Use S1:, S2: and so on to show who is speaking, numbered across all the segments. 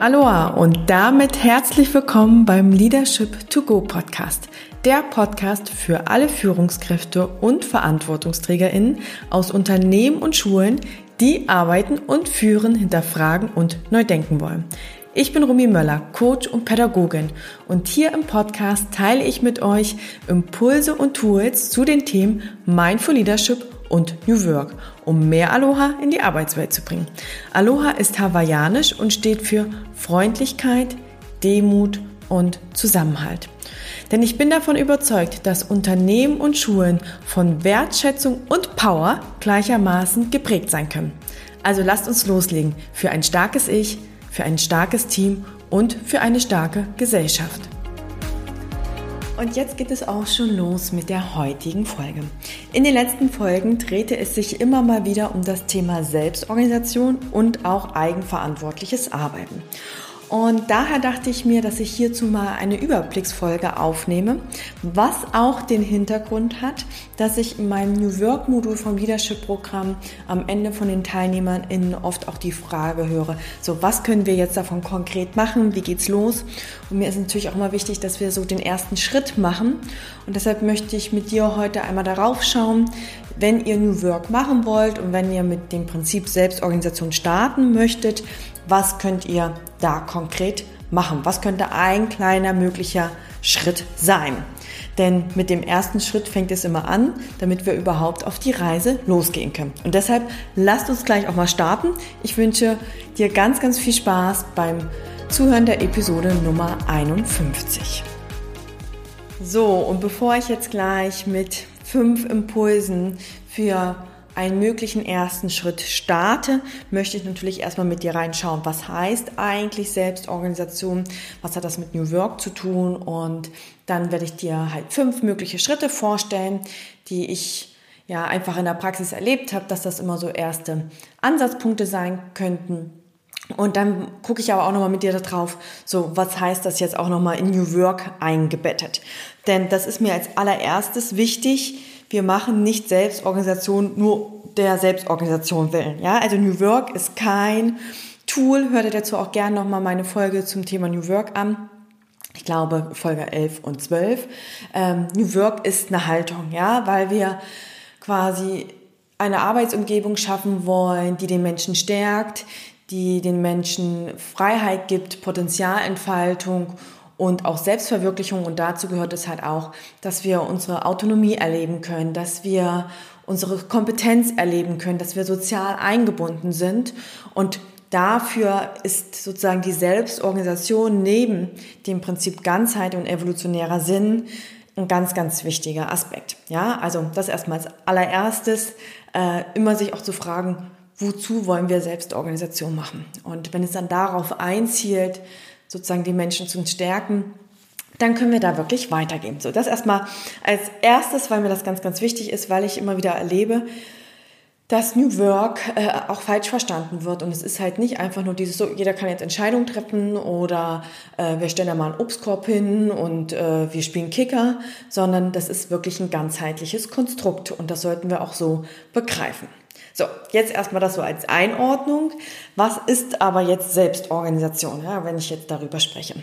S1: Aloha und damit herzlich willkommen beim Leadership to Go Podcast. Der Podcast für alle Führungskräfte und Verantwortungsträgerinnen aus Unternehmen und Schulen, die arbeiten und führen, hinterfragen und neu denken wollen. Ich bin Rumi Möller, Coach und Pädagogin und hier im Podcast teile ich mit euch Impulse und Tools zu den Themen Mindful Leadership und New Work, um mehr Aloha in die Arbeitswelt zu bringen. Aloha ist hawaiianisch und steht für Freundlichkeit, Demut und Zusammenhalt. Denn ich bin davon überzeugt, dass Unternehmen und Schulen von Wertschätzung und Power gleichermaßen geprägt sein können. Also lasst uns loslegen für ein starkes Ich, für ein starkes Team und für eine starke Gesellschaft. Und jetzt geht es auch schon los mit der heutigen Folge. In den letzten Folgen drehte es sich immer mal wieder um das Thema Selbstorganisation und auch eigenverantwortliches Arbeiten. Und daher dachte ich mir, dass ich hierzu mal eine Überblicksfolge aufnehme, was auch den Hintergrund hat, dass ich in meinem New Work Modul vom Leadership Programm am Ende von den Teilnehmern in oft auch die Frage höre, so was können wir jetzt davon konkret machen, wie geht's los? Und mir ist natürlich auch immer wichtig, dass wir so den ersten Schritt machen. Und deshalb möchte ich mit dir heute einmal darauf schauen, wenn ihr New Work machen wollt und wenn ihr mit dem Prinzip Selbstorganisation starten möchtet, was könnt ihr da konkret machen? Was könnte ein kleiner möglicher Schritt sein? Denn mit dem ersten Schritt fängt es immer an, damit wir überhaupt auf die Reise losgehen können. Und deshalb lasst uns gleich auch mal starten. Ich wünsche dir ganz, ganz viel Spaß beim Zuhören der Episode Nummer 51. So, und bevor ich jetzt gleich mit fünf Impulsen für einen möglichen ersten Schritt starte, möchte ich natürlich erstmal mit dir reinschauen, was heißt eigentlich Selbstorganisation, was hat das mit New Work zu tun und dann werde ich dir halt fünf mögliche Schritte vorstellen, die ich ja einfach in der Praxis erlebt habe, dass das immer so erste Ansatzpunkte sein könnten. Und dann gucke ich aber auch nochmal mit dir darauf, so was heißt das jetzt auch nochmal in New Work eingebettet. Denn das ist mir als allererstes wichtig, wir machen nicht Selbstorganisation nur der Selbstorganisation willen. Ja, also New Work ist kein Tool. Hört ihr dazu auch gerne nochmal meine Folge zum Thema New Work an. Ich glaube, Folge 11 und 12. Ähm, New Work ist eine Haltung, ja, weil wir quasi eine Arbeitsumgebung schaffen wollen, die den Menschen stärkt, die den Menschen Freiheit gibt, Potenzialentfaltung und auch Selbstverwirklichung. Und dazu gehört es halt auch, dass wir unsere Autonomie erleben können, dass wir unsere Kompetenz erleben können, dass wir sozial eingebunden sind. Und dafür ist sozusagen die Selbstorganisation neben dem Prinzip Ganzheit und evolutionärer Sinn ein ganz, ganz wichtiger Aspekt. Ja, also das erstmal als allererstes, äh, immer sich auch zu fragen, wozu wollen wir Selbstorganisation machen? Und wenn es dann darauf einzielt, sozusagen die Menschen zu stärken, dann können wir da wirklich weitergehen. So, das erstmal als erstes, weil mir das ganz, ganz wichtig ist, weil ich immer wieder erlebe, dass New Work äh, auch falsch verstanden wird. Und es ist halt nicht einfach nur dieses, so, jeder kann jetzt Entscheidungen treffen oder äh, wir stellen da mal einen Obstkorb hin und äh, wir spielen Kicker, sondern das ist wirklich ein ganzheitliches Konstrukt und das sollten wir auch so begreifen. So, jetzt erstmal das so als Einordnung. Was ist aber jetzt Selbstorganisation, ja, wenn ich jetzt darüber spreche?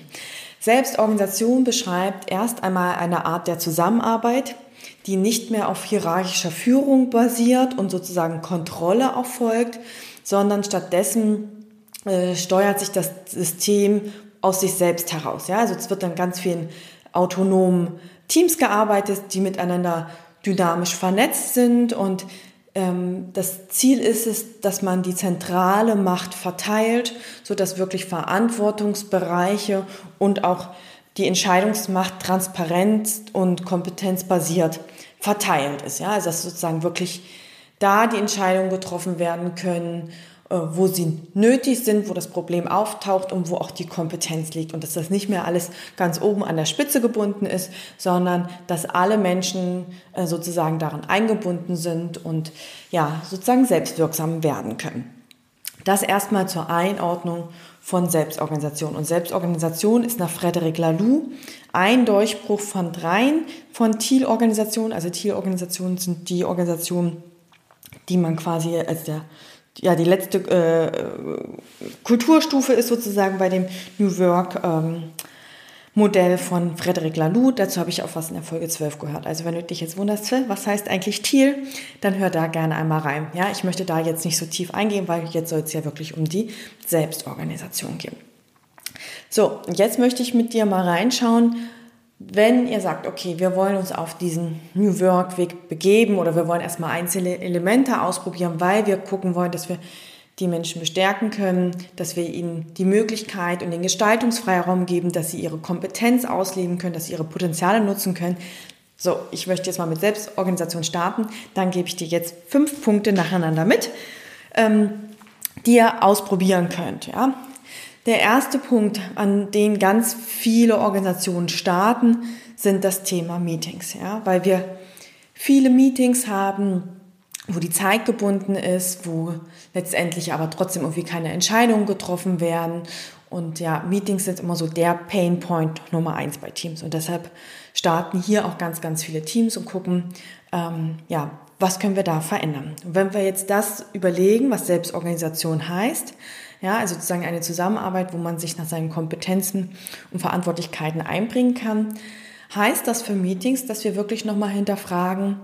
S1: Selbstorganisation beschreibt erst einmal eine Art der Zusammenarbeit, die nicht mehr auf hierarchischer Führung basiert und sozusagen Kontrolle erfolgt, sondern stattdessen äh, steuert sich das System aus sich selbst heraus. Ja? Also es wird dann ganz vielen autonomen Teams gearbeitet, die miteinander dynamisch vernetzt sind und das Ziel ist es, dass man die zentrale Macht verteilt, so dass wirklich Verantwortungsbereiche und auch die Entscheidungsmacht transparent und kompetenzbasiert verteilt ist. Ja, also dass sozusagen wirklich da die Entscheidungen getroffen werden können wo sie nötig sind, wo das Problem auftaucht und wo auch die Kompetenz liegt. Und dass das nicht mehr alles ganz oben an der Spitze gebunden ist, sondern dass alle Menschen äh, sozusagen daran eingebunden sind und ja, sozusagen selbstwirksam werden können. Das erstmal zur Einordnung von Selbstorganisation. Und Selbstorganisation ist nach Frederic Laloux ein Durchbruch von dreien von Thiel-Organisationen. Also Thiel-Organisationen sind die Organisationen, die man quasi als der ja, die letzte äh, Kulturstufe ist sozusagen bei dem New Work ähm, Modell von Frederic Laloux. Dazu habe ich auch was in der Folge 12 gehört. Also wenn du dich jetzt wunderst, was heißt eigentlich Thiel, dann hör da gerne einmal rein. Ja, ich möchte da jetzt nicht so tief eingehen, weil jetzt soll es ja wirklich um die Selbstorganisation gehen. So, jetzt möchte ich mit dir mal reinschauen, wenn ihr sagt, okay, wir wollen uns auf diesen New Work Weg begeben oder wir wollen erstmal einzelne Elemente ausprobieren, weil wir gucken wollen, dass wir die Menschen bestärken können, dass wir ihnen die Möglichkeit und den Gestaltungsfreiraum geben, dass sie ihre Kompetenz ausleben können, dass sie ihre Potenziale nutzen können. So, ich möchte jetzt mal mit Selbstorganisation starten. Dann gebe ich dir jetzt fünf Punkte nacheinander mit, ähm, die ihr ausprobieren könnt. Ja? Der erste Punkt, an den ganz viele Organisationen starten, sind das Thema Meetings, ja, weil wir viele Meetings haben, wo die Zeit gebunden ist, wo letztendlich aber trotzdem irgendwie keine Entscheidungen getroffen werden. Und ja, Meetings sind immer so der Pain Point Nummer eins bei Teams. Und deshalb starten hier auch ganz, ganz viele Teams und gucken, ähm, ja, was können wir da verändern. Und wenn wir jetzt das überlegen, was Selbstorganisation heißt, ja, also sozusagen eine Zusammenarbeit, wo man sich nach seinen Kompetenzen und Verantwortlichkeiten einbringen kann. Heißt das für Meetings, dass wir wirklich nochmal hinterfragen,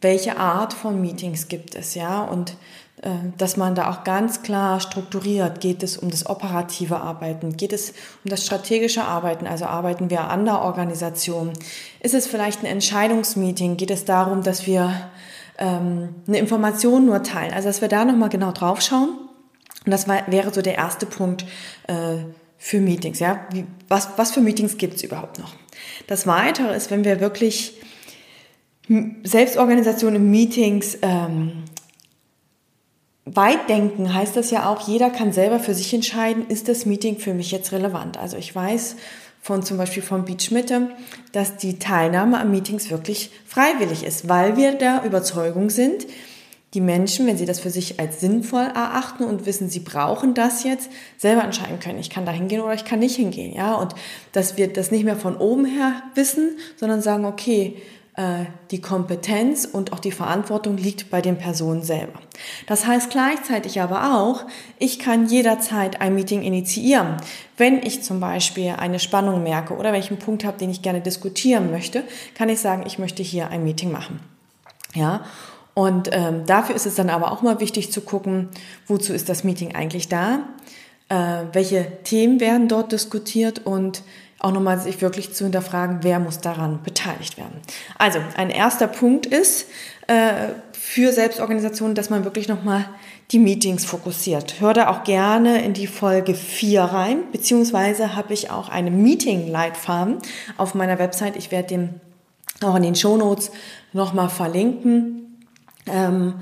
S1: welche Art von Meetings gibt es, ja, und äh, dass man da auch ganz klar strukturiert, geht es um das operative Arbeiten, geht es um das strategische Arbeiten, also arbeiten wir an der Organisation, ist es vielleicht ein Entscheidungsmeeting, geht es darum, dass wir ähm, eine Information nur teilen, also dass wir da nochmal genau drauf schauen und das war, wäre so der erste Punkt äh, für Meetings. Ja? Wie, was, was für Meetings gibt es überhaupt noch? Das Weitere ist, wenn wir wirklich Selbstorganisation in Meetings ähm, weit denken, heißt das ja auch, jeder kann selber für sich entscheiden, ist das Meeting für mich jetzt relevant. Also ich weiß von zum Beispiel von Beach Mitte, dass die Teilnahme an Meetings wirklich freiwillig ist, weil wir der Überzeugung sind, die Menschen, wenn sie das für sich als sinnvoll erachten und wissen, sie brauchen das jetzt, selber entscheiden können. Ich kann da hingehen oder ich kann nicht hingehen, ja. Und dass wir das nicht mehr von oben her wissen, sondern sagen, okay, äh, die Kompetenz und auch die Verantwortung liegt bei den Personen selber. Das heißt gleichzeitig aber auch, ich kann jederzeit ein Meeting initiieren. Wenn ich zum Beispiel eine Spannung merke oder wenn ich einen Punkt habe, den ich gerne diskutieren möchte, kann ich sagen, ich möchte hier ein Meeting machen. Ja, und ähm, dafür ist es dann aber auch mal wichtig zu gucken, wozu ist das Meeting eigentlich da, äh, welche Themen werden dort diskutiert und auch nochmal sich wirklich zu hinterfragen, wer muss daran beteiligt werden. Also ein erster Punkt ist äh, für Selbstorganisationen, dass man wirklich nochmal die Meetings fokussiert. Hör da auch gerne in die Folge 4 rein, beziehungsweise habe ich auch eine Meeting-Leitfaden auf meiner Website. Ich werde den auch in den Shownotes nochmal verlinken ähm,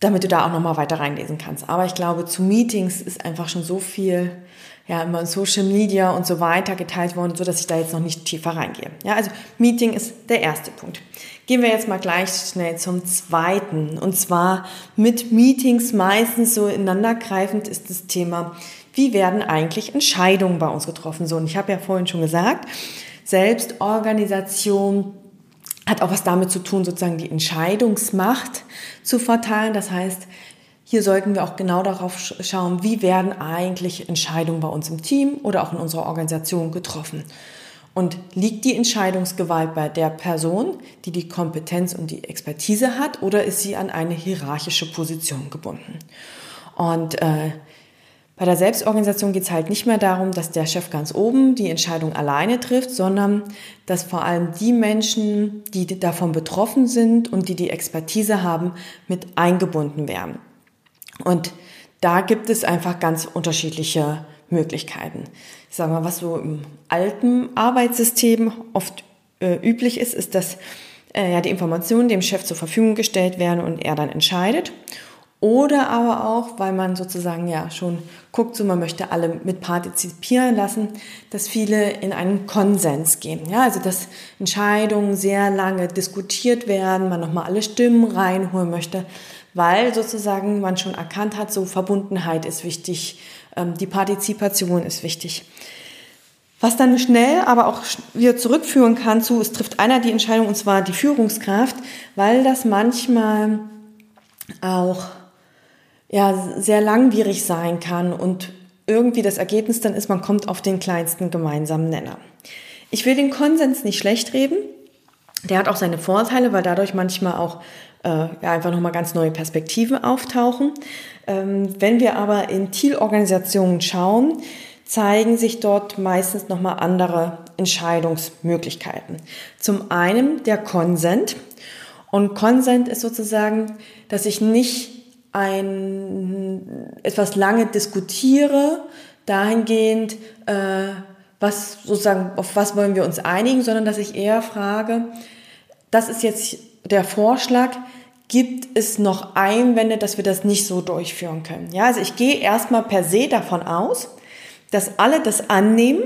S1: damit du da auch nochmal weiter reinlesen kannst. Aber ich glaube, zu Meetings ist einfach schon so viel, ja, immer in Social Media und so weiter geteilt worden, so dass ich da jetzt noch nicht tiefer reingehe. Ja, also Meeting ist der erste Punkt. Gehen wir jetzt mal gleich schnell zum zweiten. Und zwar mit Meetings meistens so ineinandergreifend ist das Thema, wie werden eigentlich Entscheidungen bei uns getroffen? So, und ich habe ja vorhin schon gesagt, Selbstorganisation hat auch was damit zu tun, sozusagen die Entscheidungsmacht zu verteilen. Das heißt, hier sollten wir auch genau darauf schauen, wie werden eigentlich Entscheidungen bei uns im Team oder auch in unserer Organisation getroffen. Und liegt die Entscheidungsgewalt bei der Person, die die Kompetenz und die Expertise hat, oder ist sie an eine hierarchische Position gebunden? Und äh, bei der Selbstorganisation geht es halt nicht mehr darum, dass der Chef ganz oben die Entscheidung alleine trifft, sondern dass vor allem die Menschen, die davon betroffen sind und die die Expertise haben, mit eingebunden werden. Und da gibt es einfach ganz unterschiedliche Möglichkeiten. Ich sage mal, was so im alten Arbeitssystem oft äh, üblich ist, ist, dass äh, ja, die Informationen dem Chef zur Verfügung gestellt werden und er dann entscheidet. Oder aber auch, weil man sozusagen ja schon guckt, so man möchte alle mit partizipieren lassen, dass viele in einen Konsens gehen. Ja, also dass Entscheidungen sehr lange diskutiert werden, man nochmal alle Stimmen reinholen möchte, weil sozusagen man schon erkannt hat, so Verbundenheit ist wichtig, ähm, die Partizipation ist wichtig. Was dann schnell aber auch wieder zurückführen kann zu, es trifft einer die Entscheidung und zwar die Führungskraft, weil das manchmal auch ja sehr langwierig sein kann und irgendwie das Ergebnis dann ist, man kommt auf den kleinsten gemeinsamen Nenner. Ich will den Konsens nicht schlecht reden. Der hat auch seine Vorteile, weil dadurch manchmal auch äh, ja, einfach nochmal ganz neue Perspektiven auftauchen. Ähm, wenn wir aber in Zielorganisationen schauen, zeigen sich dort meistens nochmal andere Entscheidungsmöglichkeiten. Zum einen der Konsent. Und Konsent ist sozusagen, dass ich nicht ein, etwas lange diskutiere, dahingehend, äh, was sozusagen, auf was wollen wir uns einigen, sondern dass ich eher frage, das ist jetzt der Vorschlag, gibt es noch Einwände, dass wir das nicht so durchführen können? Ja, also ich gehe erstmal per se davon aus, dass alle das annehmen,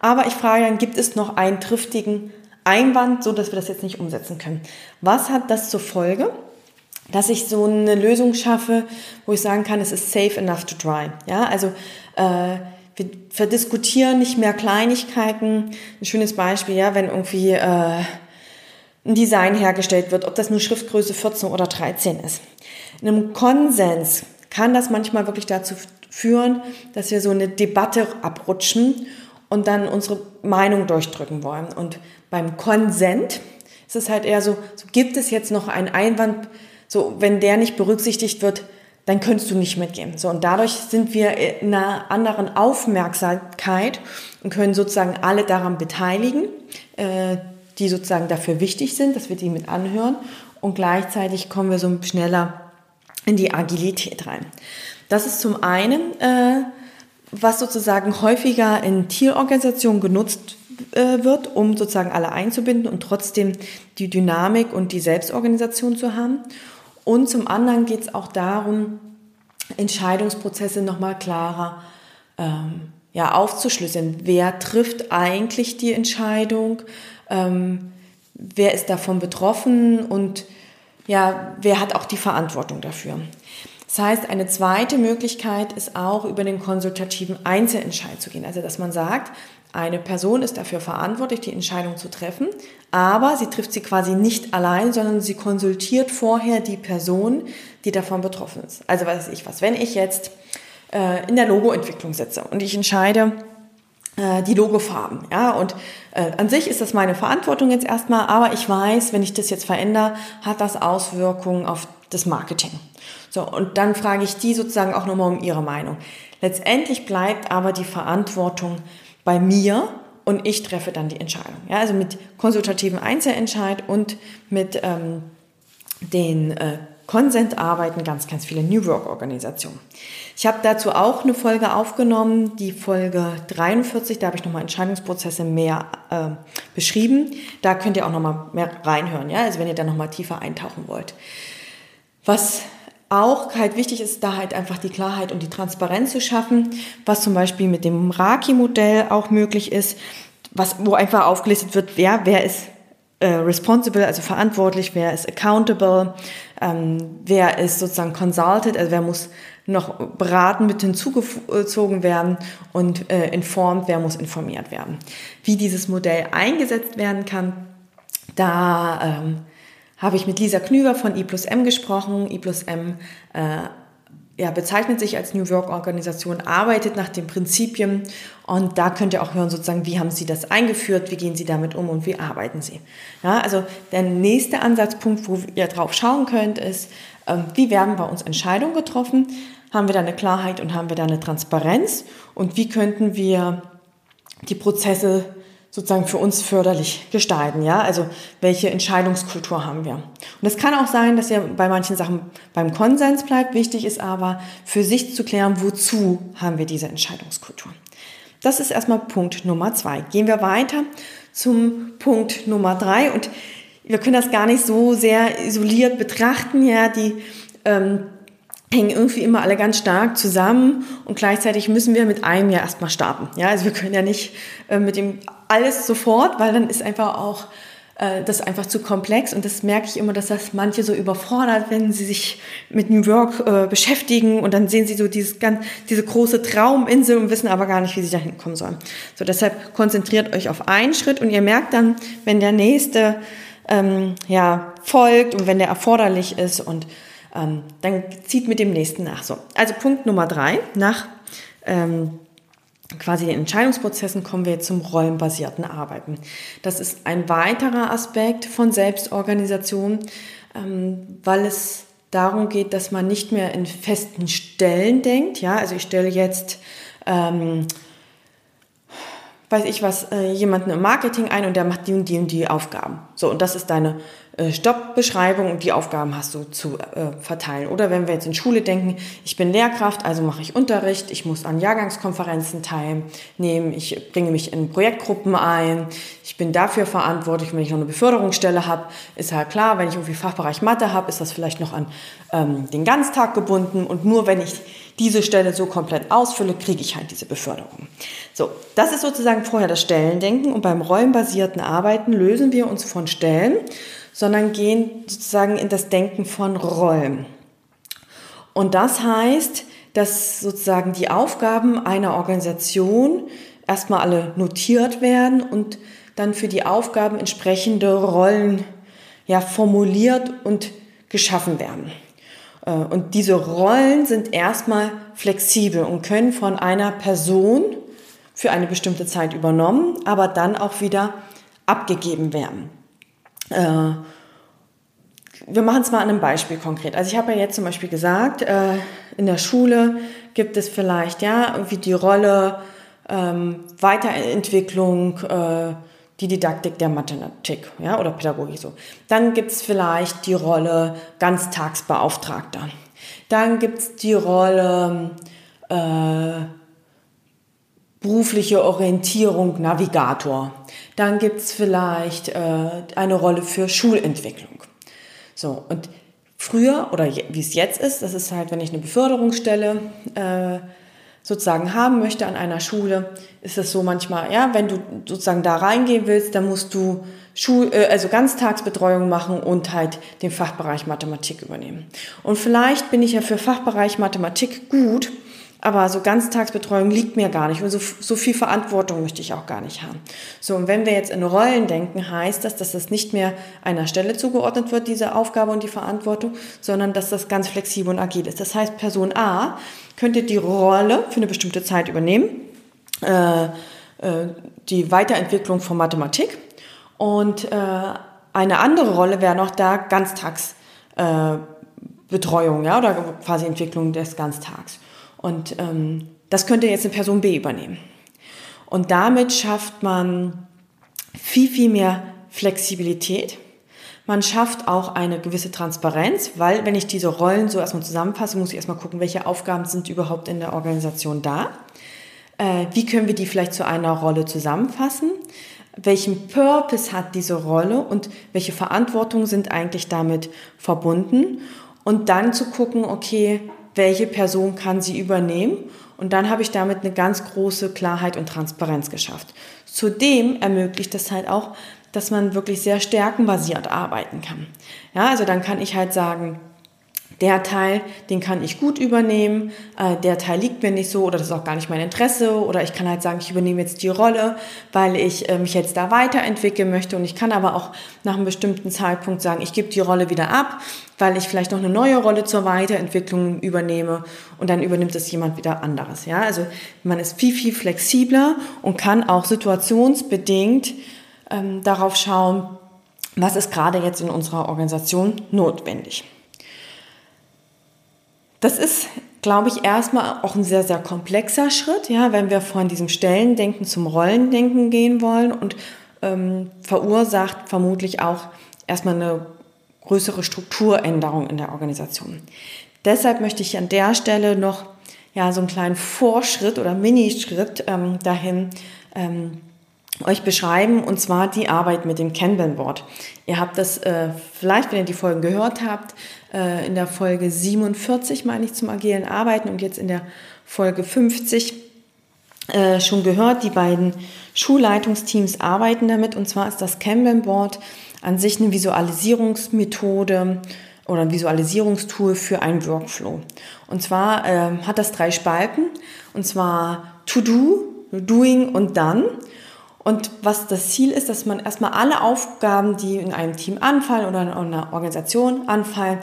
S1: aber ich frage dann, gibt es noch einen triftigen Einwand, so dass wir das jetzt nicht umsetzen können? Was hat das zur Folge? Dass ich so eine Lösung schaffe, wo ich sagen kann, es ist safe enough to try. Ja, also äh, wir verdiskutieren nicht mehr Kleinigkeiten. Ein schönes Beispiel, ja, wenn irgendwie äh, ein Design hergestellt wird, ob das nur Schriftgröße 14 oder 13 ist. In einem Konsens kann das manchmal wirklich dazu führen, dass wir so eine Debatte abrutschen und dann unsere Meinung durchdrücken wollen. Und beim Konsent ist es halt eher so, so gibt es jetzt noch einen Einwand, so wenn der nicht berücksichtigt wird, dann könntest du nicht mitgehen. So, und dadurch sind wir in einer anderen Aufmerksamkeit und können sozusagen alle daran beteiligen, äh, die sozusagen dafür wichtig sind, dass wir die mit anhören. Und gleichzeitig kommen wir so schneller in die Agilität rein. Das ist zum einen, äh, was sozusagen häufiger in Tierorganisationen genutzt äh, wird, um sozusagen alle einzubinden und trotzdem die Dynamik und die Selbstorganisation zu haben. Und zum anderen geht es auch darum, Entscheidungsprozesse nochmal klarer ähm, ja, aufzuschlüsseln. Wer trifft eigentlich die Entscheidung? Ähm, wer ist davon betroffen? Und ja, wer hat auch die Verantwortung dafür? Das heißt, eine zweite Möglichkeit ist auch über den konsultativen Einzelentscheid zu gehen. Also, dass man sagt, eine Person ist dafür verantwortlich, die Entscheidung zu treffen, aber sie trifft sie quasi nicht allein, sondern sie konsultiert vorher die Person, die davon betroffen ist. Also weiß ich was, wenn ich jetzt äh, in der Logoentwicklung sitze und ich entscheide, äh, die Logofarben. Ja, und äh, an sich ist das meine Verantwortung jetzt erstmal, aber ich weiß, wenn ich das jetzt verändere, hat das Auswirkungen auf das Marketing. So, und dann frage ich die sozusagen auch nochmal um ihre Meinung. Letztendlich bleibt aber die Verantwortung bei mir und ich treffe dann die Entscheidung. Ja, also mit konsultativen Einzelentscheid und mit ähm, den äh, arbeiten ganz, ganz viele New Work-Organisationen. Ich habe dazu auch eine Folge aufgenommen, die Folge 43, da habe ich nochmal Entscheidungsprozesse mehr äh, beschrieben. Da könnt ihr auch nochmal mehr reinhören, ja, also wenn ihr da nochmal tiefer eintauchen wollt. Was auch halt wichtig ist, da halt einfach die Klarheit und die Transparenz zu schaffen, was zum Beispiel mit dem Raki-Modell auch möglich ist, was, wo einfach aufgelistet wird, wer, wer ist äh, responsible, also verantwortlich, wer ist accountable, ähm, wer ist sozusagen consulted, also wer muss noch beraten mit hinzugezogen werden und äh, informed, wer muss informiert werden. Wie dieses Modell eingesetzt werden kann, da ähm, habe ich mit Lisa Knüver von I plus M gesprochen. I plus M äh, ja, bezeichnet sich als New Work Organisation, arbeitet nach den Prinzipien und da könnt ihr auch hören, sozusagen, wie haben Sie das eingeführt, wie gehen Sie damit um und wie arbeiten Sie. Ja, also der nächste Ansatzpunkt, wo ihr drauf schauen könnt, ist, äh, wie werden bei uns Entscheidungen getroffen? Haben wir da eine Klarheit und haben wir da eine Transparenz? Und wie könnten wir die Prozesse sozusagen für uns förderlich gestalten, ja? Also welche Entscheidungskultur haben wir? Und es kann auch sein, dass ihr bei manchen Sachen beim Konsens bleibt. Wichtig ist aber für sich zu klären, wozu haben wir diese Entscheidungskultur. Das ist erstmal Punkt Nummer zwei. Gehen wir weiter zum Punkt Nummer drei und wir können das gar nicht so sehr isoliert betrachten, ja? Die ähm, hängen irgendwie immer alle ganz stark zusammen und gleichzeitig müssen wir mit einem ja erstmal starten. Ja, also wir können ja nicht äh, mit dem alles sofort, weil dann ist einfach auch äh, das einfach zu komplex und das merke ich immer, dass das manche so überfordert, wenn sie sich mit New York äh, beschäftigen und dann sehen sie so dieses ganz, diese große Trauminsel und wissen aber gar nicht, wie sie da hinkommen sollen. So deshalb konzentriert euch auf einen Schritt und ihr merkt dann, wenn der nächste ähm, ja folgt und wenn der erforderlich ist und ähm, dann zieht mit dem nächsten nach. So, also Punkt Nummer drei, nach ähm, quasi den Entscheidungsprozessen kommen wir zum rollenbasierten Arbeiten. Das ist ein weiterer Aspekt von Selbstorganisation, ähm, weil es darum geht, dass man nicht mehr in festen Stellen denkt. Ja, also ich stelle jetzt ähm, weiß ich was, äh, jemanden im Marketing ein und der macht die und die und die Aufgaben. So, und das ist deine Stoppbeschreibung und die Aufgaben hast du zu äh, verteilen. Oder wenn wir jetzt in Schule denken, ich bin Lehrkraft, also mache ich Unterricht, ich muss an Jahrgangskonferenzen teilnehmen, ich bringe mich in Projektgruppen ein, ich bin dafür verantwortlich, wenn ich noch eine Beförderungsstelle habe, ist halt klar, wenn ich irgendwie Fachbereich Mathe habe, ist das vielleicht noch an ähm, den Ganztag gebunden und nur wenn ich diese Stelle so komplett ausfülle, kriege ich halt diese Beförderung. So, das ist sozusagen vorher das Stellendenken und beim rollenbasierten Arbeiten lösen wir uns von Stellen sondern gehen sozusagen in das Denken von Rollen. Und das heißt, dass sozusagen die Aufgaben einer Organisation erstmal alle notiert werden und dann für die Aufgaben entsprechende Rollen ja, formuliert und geschaffen werden. Äh, und diese Rollen sind erstmal flexibel und können von einer Person für eine bestimmte Zeit übernommen, aber dann auch wieder abgegeben werden. Äh, wir machen es mal an einem Beispiel konkret. Also ich habe ja jetzt zum Beispiel gesagt, äh, in der Schule gibt es vielleicht ja irgendwie die Rolle ähm, Weiterentwicklung, äh, die Didaktik der Mathematik ja, oder Pädagogik so. Dann gibt es vielleicht die Rolle Ganztagsbeauftragter. Dann gibt es die Rolle äh, berufliche Orientierung Navigator. Dann gibt es vielleicht äh, eine Rolle für Schulentwicklung. So, und früher oder wie es jetzt ist, das ist halt, wenn ich eine Beförderungsstelle äh, sozusagen haben möchte an einer Schule, ist es so manchmal, ja, wenn du sozusagen da reingehen willst, dann musst du Schul äh, also Ganztagsbetreuung machen und halt den Fachbereich Mathematik übernehmen. Und vielleicht bin ich ja für Fachbereich Mathematik gut, aber so Ganztagsbetreuung liegt mir gar nicht und so, so viel Verantwortung möchte ich auch gar nicht haben. So, und wenn wir jetzt in Rollen denken, heißt das, dass das nicht mehr einer Stelle zugeordnet wird, diese Aufgabe und die Verantwortung, sondern dass das ganz flexibel und agil ist. Das heißt, Person A könnte die Rolle für eine bestimmte Zeit übernehmen, äh, äh, die Weiterentwicklung von Mathematik und äh, eine andere Rolle wäre noch da Ganztagsbetreuung, ja, oder quasi Entwicklung des Ganztags. Und ähm, das könnte jetzt eine Person B übernehmen. Und damit schafft man viel, viel mehr Flexibilität. Man schafft auch eine gewisse Transparenz, weil wenn ich diese Rollen so erstmal zusammenfasse, muss ich erstmal gucken, welche Aufgaben sind überhaupt in der Organisation da. Äh, wie können wir die vielleicht zu einer Rolle zusammenfassen? Welchen Purpose hat diese Rolle und welche Verantwortung sind eigentlich damit verbunden? Und dann zu gucken, okay, welche Person kann sie übernehmen. Und dann habe ich damit eine ganz große Klarheit und Transparenz geschafft. Zudem ermöglicht das halt auch, dass man wirklich sehr stärkenbasiert arbeiten kann. Ja, also dann kann ich halt sagen, der Teil, den kann ich gut übernehmen, äh, der Teil liegt mir nicht so oder das ist auch gar nicht mein Interesse oder ich kann halt sagen, ich übernehme jetzt die Rolle, weil ich äh, mich jetzt da weiterentwickeln möchte und ich kann aber auch nach einem bestimmten Zeitpunkt sagen, ich gebe die Rolle wieder ab, weil ich vielleicht noch eine neue Rolle zur Weiterentwicklung übernehme und dann übernimmt es jemand wieder anderes. Ja, also man ist viel, viel flexibler und kann auch situationsbedingt ähm, darauf schauen, was ist gerade jetzt in unserer Organisation notwendig. Das ist, glaube ich, erstmal auch ein sehr, sehr komplexer Schritt, ja, wenn wir von diesem Stellendenken zum Rollendenken gehen wollen und ähm, verursacht vermutlich auch erstmal eine größere Strukturänderung in der Organisation. Deshalb möchte ich an der Stelle noch ja, so einen kleinen Vorschritt oder Minischritt ähm, dahin ähm, euch beschreiben, und zwar die Arbeit mit dem Kanban-Board. Ihr habt das äh, vielleicht, wenn ihr die Folgen gehört habt, äh, in der Folge 47, meine ich, zum agilen Arbeiten und jetzt in der Folge 50 äh, schon gehört. Die beiden Schulleitungsteams arbeiten damit, und zwar ist das Kanban-Board an sich eine Visualisierungsmethode oder ein Visualisierungstool für einen Workflow. Und zwar äh, hat das drei Spalten, und zwar To Do, Doing und Done. Und was das Ziel ist, dass man erstmal alle Aufgaben, die in einem Team anfallen oder in einer Organisation anfallen,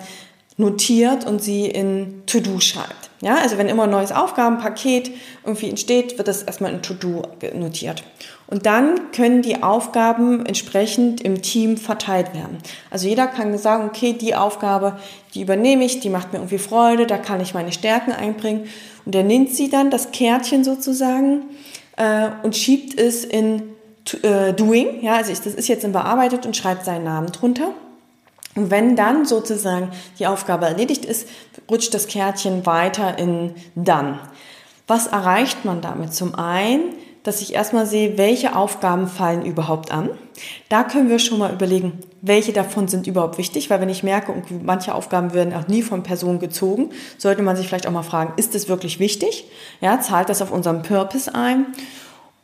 S1: notiert und sie in To-Do schreibt. Ja, also wenn immer ein neues Aufgabenpaket irgendwie entsteht, wird das erstmal in To-Do notiert. Und dann können die Aufgaben entsprechend im Team verteilt werden. Also jeder kann sagen, okay, die Aufgabe, die übernehme ich, die macht mir irgendwie Freude, da kann ich meine Stärken einbringen. Und er nimmt sie dann, das Kärtchen sozusagen, äh, und schiebt es in äh, Doing. Ja, also ich, das ist jetzt in bearbeitet und schreibt seinen Namen drunter. Und wenn dann sozusagen die Aufgabe erledigt ist, rutscht das Kärtchen weiter in Dann. Was erreicht man damit? Zum einen, dass ich erstmal sehe, welche Aufgaben fallen überhaupt an. Da können wir schon mal überlegen, welche davon sind überhaupt wichtig, weil wenn ich merke, manche Aufgaben werden auch nie von Personen gezogen, sollte man sich vielleicht auch mal fragen, ist das wirklich wichtig? Ja, zahlt das auf unseren Purpose ein?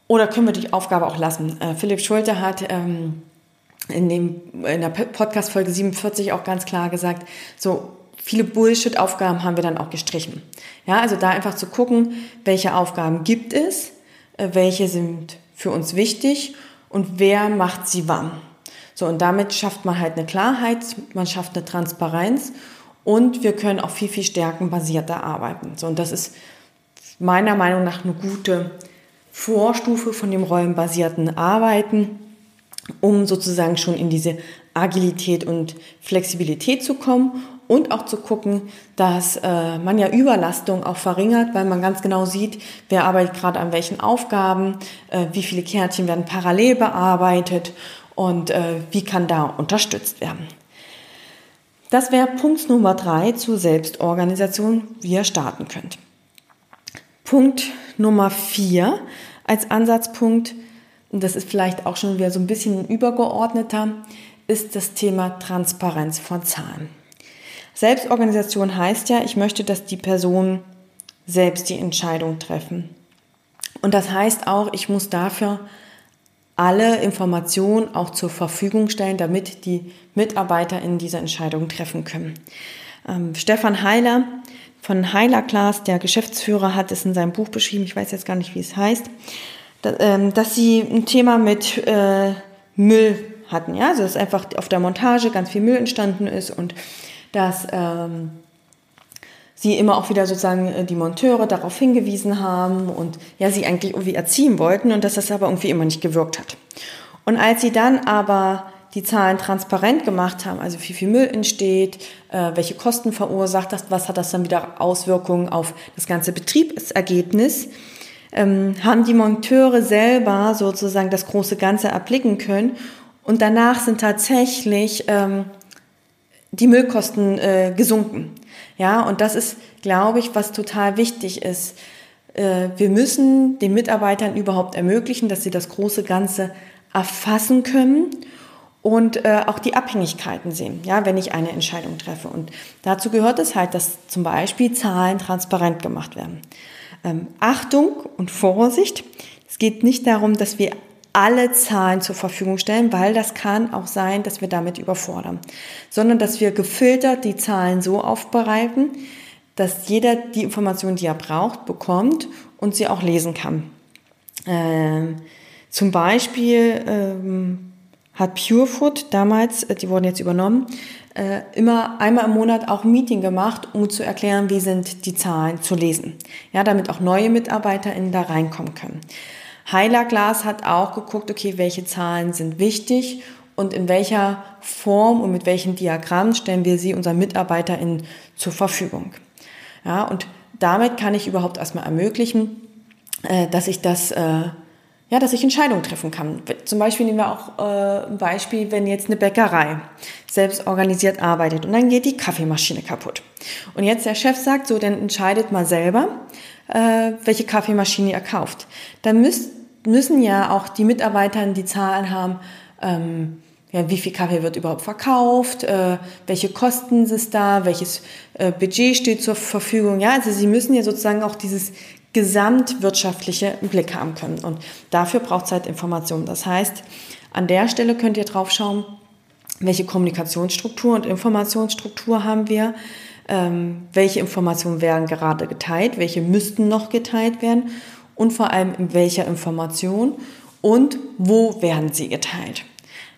S1: Oder können wir die Aufgabe auch lassen? Äh, Philipp Schulte hat ähm, in, dem, in der Podcast-Folge 47 auch ganz klar gesagt, so viele Bullshit-Aufgaben haben wir dann auch gestrichen. Ja, also da einfach zu gucken, welche Aufgaben gibt es, welche sind für uns wichtig und wer macht sie wann. So, und damit schafft man halt eine Klarheit, man schafft eine Transparenz und wir können auch viel, viel stärkenbasierter arbeiten. So, und das ist meiner Meinung nach eine gute Vorstufe von dem rollenbasierten Arbeiten um sozusagen schon in diese Agilität und Flexibilität zu kommen und auch zu gucken, dass äh, man ja Überlastung auch verringert, weil man ganz genau sieht, wer arbeitet gerade an welchen Aufgaben, äh, wie viele Kärtchen werden parallel bearbeitet und äh, wie kann da unterstützt werden. Das wäre Punkt Nummer drei zur Selbstorganisation, wie ihr starten könnt. Punkt Nummer vier als Ansatzpunkt und das ist vielleicht auch schon wieder so ein bisschen übergeordneter, ist das Thema Transparenz von Zahlen. Selbstorganisation heißt ja, ich möchte, dass die Personen selbst die Entscheidung treffen. Und das heißt auch, ich muss dafür alle Informationen auch zur Verfügung stellen, damit die Mitarbeiter in diese Entscheidung treffen können. Ähm, Stefan Heiler von Heiler Class, der Geschäftsführer, hat es in seinem Buch beschrieben, ich weiß jetzt gar nicht, wie es heißt, ähm, dass sie ein Thema mit äh, Müll hatten. Ja? Also dass einfach auf der Montage ganz viel Müll entstanden ist und dass ähm, sie immer auch wieder sozusagen äh, die Monteure darauf hingewiesen haben und ja, sie eigentlich irgendwie erziehen wollten und dass das aber irgendwie immer nicht gewirkt hat. Und als sie dann aber die Zahlen transparent gemacht haben, also wie viel Müll entsteht, äh, welche Kosten verursacht das, was hat das dann wieder Auswirkungen auf das ganze Betriebsergebnis, ähm, haben die Monteure selber sozusagen das große Ganze erblicken können. Und danach sind tatsächlich ähm, die Müllkosten äh, gesunken. Ja, und das ist, glaube ich, was total wichtig ist. Äh, wir müssen den Mitarbeitern überhaupt ermöglichen, dass sie das große Ganze erfassen können und äh, auch die Abhängigkeiten sehen, ja, wenn ich eine Entscheidung treffe. Und dazu gehört es halt, dass zum Beispiel Zahlen transparent gemacht werden ähm, Achtung und Vorsicht. Es geht nicht darum, dass wir alle Zahlen zur Verfügung stellen, weil das kann auch sein, dass wir damit überfordern, sondern dass wir gefiltert die Zahlen so aufbereiten, dass jeder die Information, die er braucht, bekommt und sie auch lesen kann. Ähm, zum Beispiel ähm, hat Purefood damals, äh, die wurden jetzt übernommen, äh, immer einmal im Monat auch ein Meeting gemacht, um zu erklären, wie sind die Zahlen zu lesen. Ja, damit auch neue MitarbeiterInnen da reinkommen können. Heiler Glas hat auch geguckt, okay, welche Zahlen sind wichtig und in welcher Form und mit welchen Diagrammen stellen wir sie unseren MitarbeiterInnen zur Verfügung. Ja, und damit kann ich überhaupt erstmal ermöglichen, äh, dass ich das äh, ja, dass ich Entscheidungen treffen kann. Zum Beispiel nehmen wir auch äh, ein Beispiel, wenn jetzt eine Bäckerei selbst organisiert arbeitet und dann geht die Kaffeemaschine kaputt. Und jetzt der Chef sagt, so, dann entscheidet mal selber, äh, welche Kaffeemaschine ihr kauft. Dann müsst, müssen ja auch die Mitarbeiter die Zahlen haben, ähm, ja, wie viel Kaffee wird überhaupt verkauft, äh, welche Kosten ist da, welches äh, Budget steht zur Verfügung. Ja, also sie müssen ja sozusagen auch dieses gesamtwirtschaftliche Blick haben können. Und dafür braucht es halt Informationen. Das heißt, an der Stelle könnt ihr drauf schauen, welche Kommunikationsstruktur und Informationsstruktur haben wir, ähm, welche Informationen werden gerade geteilt, welche müssten noch geteilt werden und vor allem in welcher Information und wo werden sie geteilt.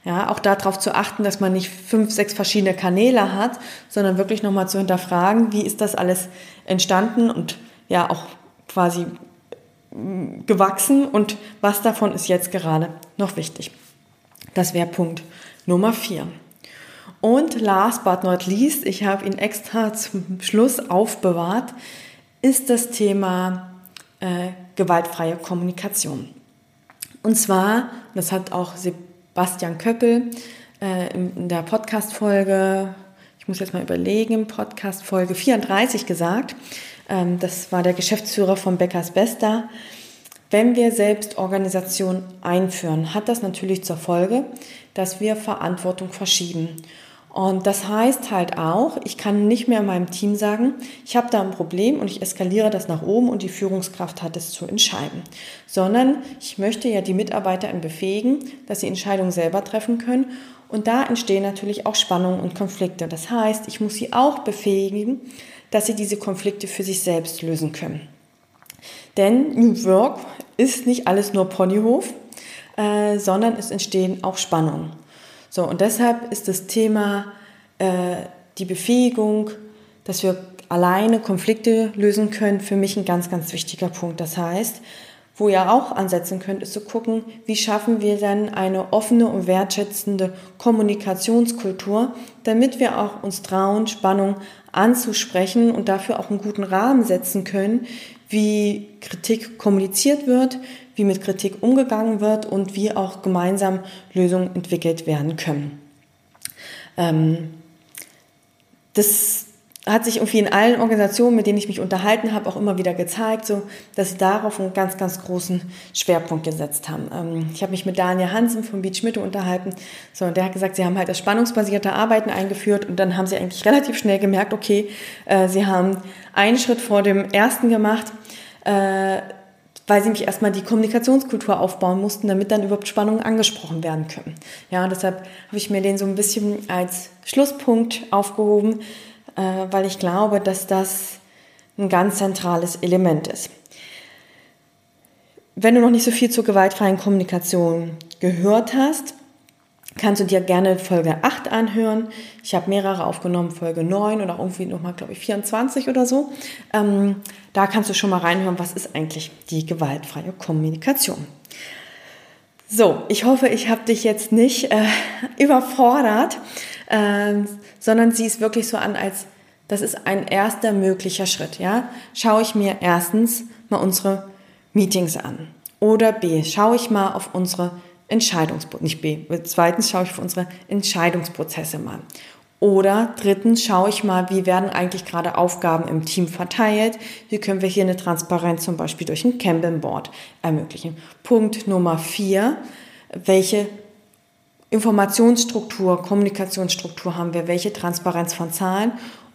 S1: Ja, auch darauf zu achten, dass man nicht fünf, sechs verschiedene Kanäle hat, sondern wirklich nochmal zu hinterfragen, wie ist das alles entstanden und ja auch quasi mm, gewachsen und was davon ist jetzt gerade noch wichtig. Das wäre Punkt Nummer vier. Und last but not least, ich habe ihn extra zum Schluss aufbewahrt, ist das Thema äh, gewaltfreie Kommunikation. Und zwar, das hat auch Sebastian Köppel äh, in der Podcast-Folge, ich muss jetzt mal überlegen, Podcast-Folge 34 gesagt, ähm, das war der Geschäftsführer von Beckers Bester, wenn wir selbst Organisation einführen, hat das natürlich zur Folge, dass wir Verantwortung verschieben. Und das heißt halt auch, ich kann nicht mehr meinem Team sagen, ich habe da ein Problem und ich eskaliere das nach oben und die Führungskraft hat es zu entscheiden, sondern ich möchte ja die Mitarbeiter befähigen, dass sie Entscheidungen selber treffen können. Und da entstehen natürlich auch Spannungen und Konflikte. Das heißt, ich muss sie auch befähigen, dass sie diese Konflikte für sich selbst lösen können. Denn New Work ist nicht alles nur Ponyhof, äh, sondern es entstehen auch Spannungen. So, und deshalb ist das Thema äh, die Befähigung, dass wir alleine Konflikte lösen können, für mich ein ganz, ganz wichtiger Punkt. Das heißt, wo ihr auch ansetzen könnt, ist zu gucken, wie schaffen wir denn eine offene und wertschätzende Kommunikationskultur, damit wir auch uns trauen, Spannung anzusprechen und dafür auch einen guten Rahmen setzen können, wie Kritik kommuniziert wird, wie mit Kritik umgegangen wird und wie auch gemeinsam Lösungen entwickelt werden können. Ähm, das hat sich irgendwie in allen Organisationen, mit denen ich mich unterhalten habe, auch immer wieder gezeigt, so, dass sie darauf einen ganz, ganz großen Schwerpunkt gesetzt haben. Ähm, ich habe mich mit Daniel Hansen von Beach Mitte unterhalten. So, und der hat gesagt, sie haben halt das spannungsbasierte Arbeiten eingeführt und dann haben sie eigentlich relativ schnell gemerkt, okay, äh, sie haben einen Schritt vor dem ersten gemacht. Äh, weil sie mich erstmal die Kommunikationskultur aufbauen mussten, damit dann überhaupt Spannungen angesprochen werden können. Ja, deshalb habe ich mir den so ein bisschen als Schlusspunkt aufgehoben, äh, weil ich glaube, dass das ein ganz zentrales Element ist. Wenn du noch nicht so viel zur gewaltfreien Kommunikation gehört hast, kannst du dir gerne Folge 8 anhören. Ich habe mehrere aufgenommen, Folge 9 oder irgendwie nochmal, glaube ich, 24 oder so. Ähm, da kannst du schon mal reinhören, was ist eigentlich die gewaltfreie Kommunikation. So, ich hoffe, ich habe dich jetzt nicht äh, überfordert, äh, sondern sieh es wirklich so an, als das ist ein erster möglicher Schritt. Ja? Schaue ich mir erstens mal unsere Meetings an. Oder B, schaue ich mal auf unsere Entscheidungsprozesse, nicht B. Zweitens schaue ich auf unsere Entscheidungsprozesse mal. Oder drittens schaue ich mal, wie werden eigentlich gerade Aufgaben im Team verteilt? Wie können wir hier eine Transparenz zum Beispiel durch ein Kanban-Board ermöglichen? Punkt Nummer vier, welche Informationsstruktur, Kommunikationsstruktur haben wir? Welche Transparenz von Zahlen?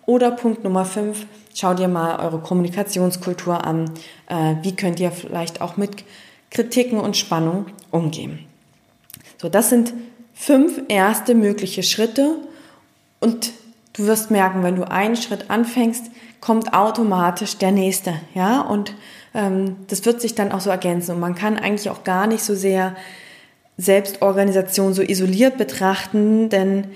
S1: Oder Punkt Nummer fünf, schau dir mal eure Kommunikationskultur an. Äh, wie könnt ihr vielleicht auch mit Kritiken und Spannung umgehen? So, das sind fünf erste mögliche Schritte. Und du wirst merken, wenn du einen Schritt anfängst, kommt automatisch der nächste, ja, und ähm, das wird sich dann auch so ergänzen. Und man kann eigentlich auch gar nicht so sehr Selbstorganisation so isoliert betrachten, denn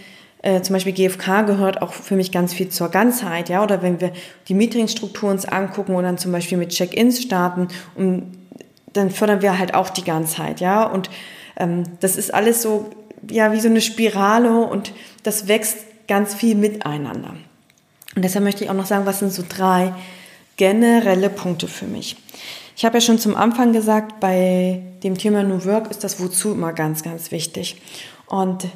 S1: äh, zum Beispiel GFK gehört auch für mich ganz viel zur Ganzheit, ja, oder wenn wir die Meetingstruktur uns angucken und dann zum Beispiel mit Check-ins starten, und dann fördern wir halt auch die Ganzheit, ja, und das ist alles so, ja, wie so eine Spirale und das wächst ganz viel miteinander. Und deshalb möchte ich auch noch sagen, was sind so drei generelle Punkte für mich. Ich habe ja schon zum Anfang gesagt, bei dem Thema New Work ist das Wozu immer ganz, ganz wichtig. Und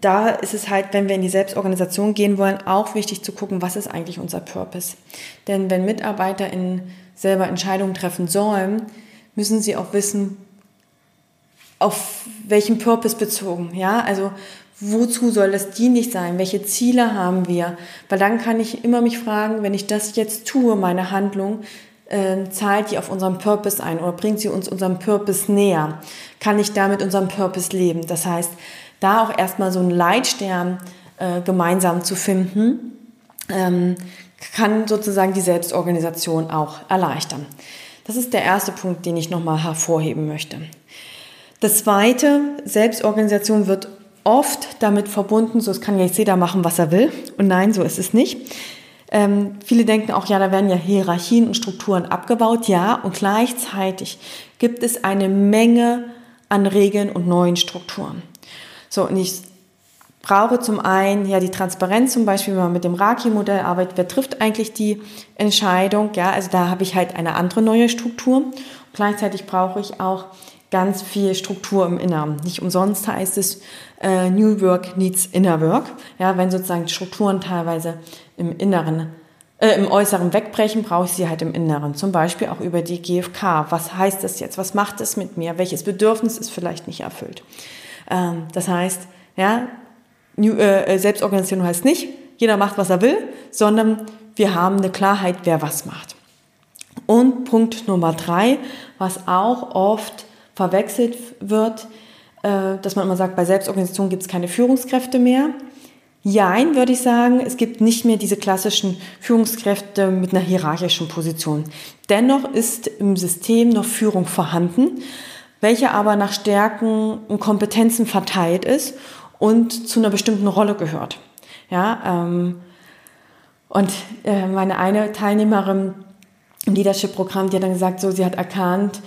S1: da ist es halt, wenn wir in die Selbstorganisation gehen wollen, auch wichtig zu gucken, was ist eigentlich unser Purpose. Denn wenn Mitarbeiter in selber Entscheidungen treffen sollen, müssen sie auch wissen, auf welchen Purpose bezogen, ja, also wozu soll das dienlich sein, welche Ziele haben wir, weil dann kann ich immer mich fragen, wenn ich das jetzt tue, meine Handlung, äh, zahlt die auf unseren Purpose ein oder bringt sie uns unserem Purpose näher, kann ich damit unserem Purpose leben, das heißt, da auch erstmal so einen Leitstern äh, gemeinsam zu finden, ähm, kann sozusagen die Selbstorganisation auch erleichtern. Das ist der erste Punkt, den ich nochmal hervorheben möchte. Das zweite, Selbstorganisation wird oft damit verbunden, so es kann ja jeder machen, was er will. Und nein, so ist es nicht. Ähm, viele denken auch, ja, da werden ja Hierarchien und Strukturen abgebaut. Ja, und gleichzeitig gibt es eine Menge an Regeln und neuen Strukturen. So, und ich brauche zum einen ja die Transparenz, zum Beispiel, wenn man mit dem Raki-Modell arbeitet, wer trifft eigentlich die Entscheidung? Ja, also da habe ich halt eine andere neue Struktur. Und gleichzeitig brauche ich auch ganz viel Struktur im Inneren. Nicht umsonst heißt es äh, New Work needs Inner Work. Ja, wenn sozusagen Strukturen teilweise im Inneren, äh, im Äußeren wegbrechen, brauche ich sie halt im Inneren. Zum Beispiel auch über die GfK. Was heißt das jetzt? Was macht es mit mir? Welches Bedürfnis ist vielleicht nicht erfüllt? Ähm, das heißt, ja, New, äh, Selbstorganisation heißt nicht, jeder macht, was er will, sondern wir haben eine Klarheit, wer was macht. Und Punkt Nummer drei, was auch oft verwechselt wird, äh, dass man immer sagt, bei Selbstorganisation gibt es keine Führungskräfte mehr. Jein, würde ich sagen, es gibt nicht mehr diese klassischen Führungskräfte mit einer hierarchischen Position. Dennoch ist im System noch Führung vorhanden, welche aber nach Stärken und Kompetenzen verteilt ist und zu einer bestimmten Rolle gehört. Ja, ähm, und äh, meine eine Teilnehmerin im Leadership-Programm, die hat dann gesagt, so, sie hat erkannt,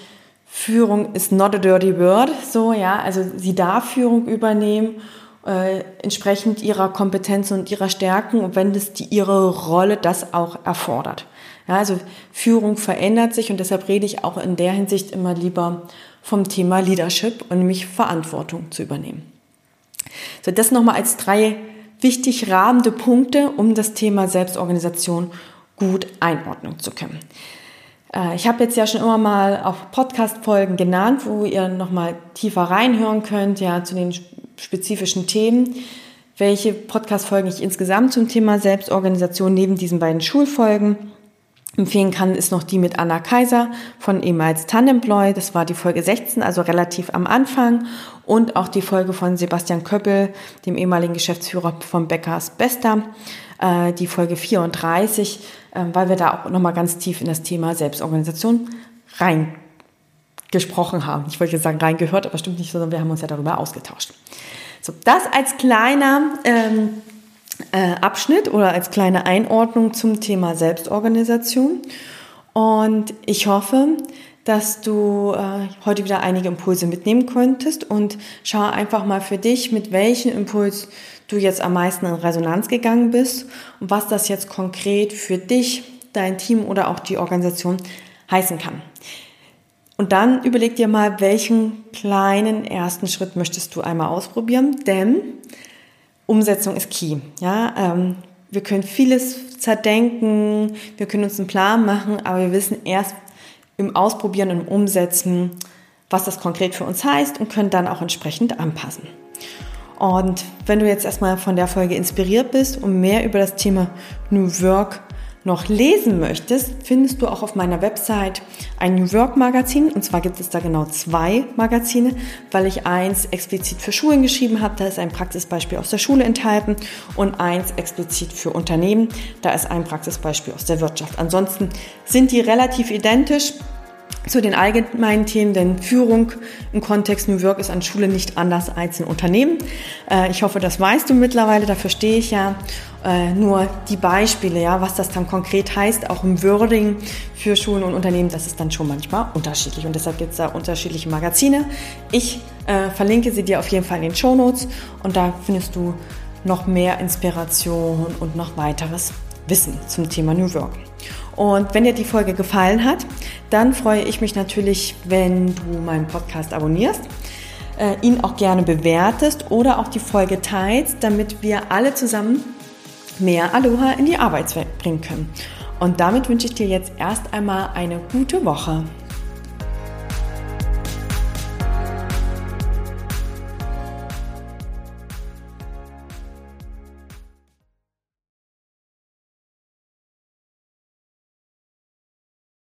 S1: Führung ist not a dirty word, so, ja, also sie darf Führung übernehmen, äh, entsprechend ihrer Kompetenzen und ihrer Stärken und wenn das die, ihre Rolle das auch erfordert. Ja, also Führung verändert sich und deshalb rede ich auch in der Hinsicht immer lieber vom Thema Leadership und nämlich Verantwortung zu übernehmen. So, das nochmal als drei wichtig rahmende Punkte, um das Thema Selbstorganisation gut einordnen zu können. Äh, ich habe jetzt ja schon immer mal auf Podcast-Folgen genannt, wo ihr nochmal tiefer reinhören könnt, ja, zu den spezifischen Themen. Welche Podcast-Folgen ich insgesamt zum Thema Selbstorganisation neben diesen beiden Schulfolgen empfehlen kann, ist noch die mit Anna Kaiser von ehemals Tandemploy. Das war die Folge 16, also relativ am Anfang. Und auch die Folge von Sebastian Köppel, dem ehemaligen Geschäftsführer von Beckers Bester, äh, die Folge 34, äh, weil wir da auch nochmal ganz tief in das Thema Selbstorganisation reingesprochen haben. Ich wollte jetzt sagen reingehört, aber stimmt nicht, sondern wir haben uns ja darüber ausgetauscht. So, das als kleiner ähm, äh, Abschnitt oder als kleine Einordnung zum Thema Selbstorganisation. Und ich hoffe, dass du äh, heute wieder einige Impulse mitnehmen konntest und schau einfach mal für dich, mit welchem Impuls du jetzt am meisten in Resonanz gegangen bist und was das jetzt konkret für dich, dein Team oder auch die Organisation heißen kann. Und dann überleg dir mal, welchen kleinen ersten Schritt möchtest du einmal ausprobieren, denn Umsetzung ist key. Ja, ähm, wir können vieles zerdenken, wir können uns einen Plan machen, aber wir wissen erst im Ausprobieren und im Umsetzen, was das konkret für uns heißt und können dann auch entsprechend anpassen. Und wenn du jetzt erstmal von der Folge inspiriert bist und mehr über das Thema New Work noch lesen möchtest, findest du auch auf meiner Website ein New Work Magazin. Und zwar gibt es da genau zwei Magazine, weil ich eins explizit für Schulen geschrieben habe. Da ist ein Praxisbeispiel aus der Schule enthalten und eins explizit für Unternehmen. Da ist ein Praxisbeispiel aus der Wirtschaft. Ansonsten sind die relativ identisch zu den allgemeinen Themen, denn Führung im Kontext New Work ist an Schule nicht anders als in Unternehmen. Äh, ich hoffe, das weißt du mittlerweile, dafür stehe ich ja. Äh, nur die Beispiele, ja, was das dann konkret heißt, auch im Wording für Schulen und Unternehmen, das ist dann schon manchmal unterschiedlich und deshalb gibt es da unterschiedliche Magazine. Ich äh, verlinke sie dir auf jeden Fall in den Show Notes und da findest du noch mehr Inspiration und noch weiteres Wissen zum Thema New Work. Und wenn dir die Folge gefallen hat, dann freue ich mich natürlich, wenn du meinen Podcast abonnierst, äh, ihn auch gerne bewertest oder auch die Folge teilst, damit wir alle zusammen mehr Aloha in die Arbeitswelt bringen können. Und damit wünsche ich dir jetzt erst einmal eine gute Woche.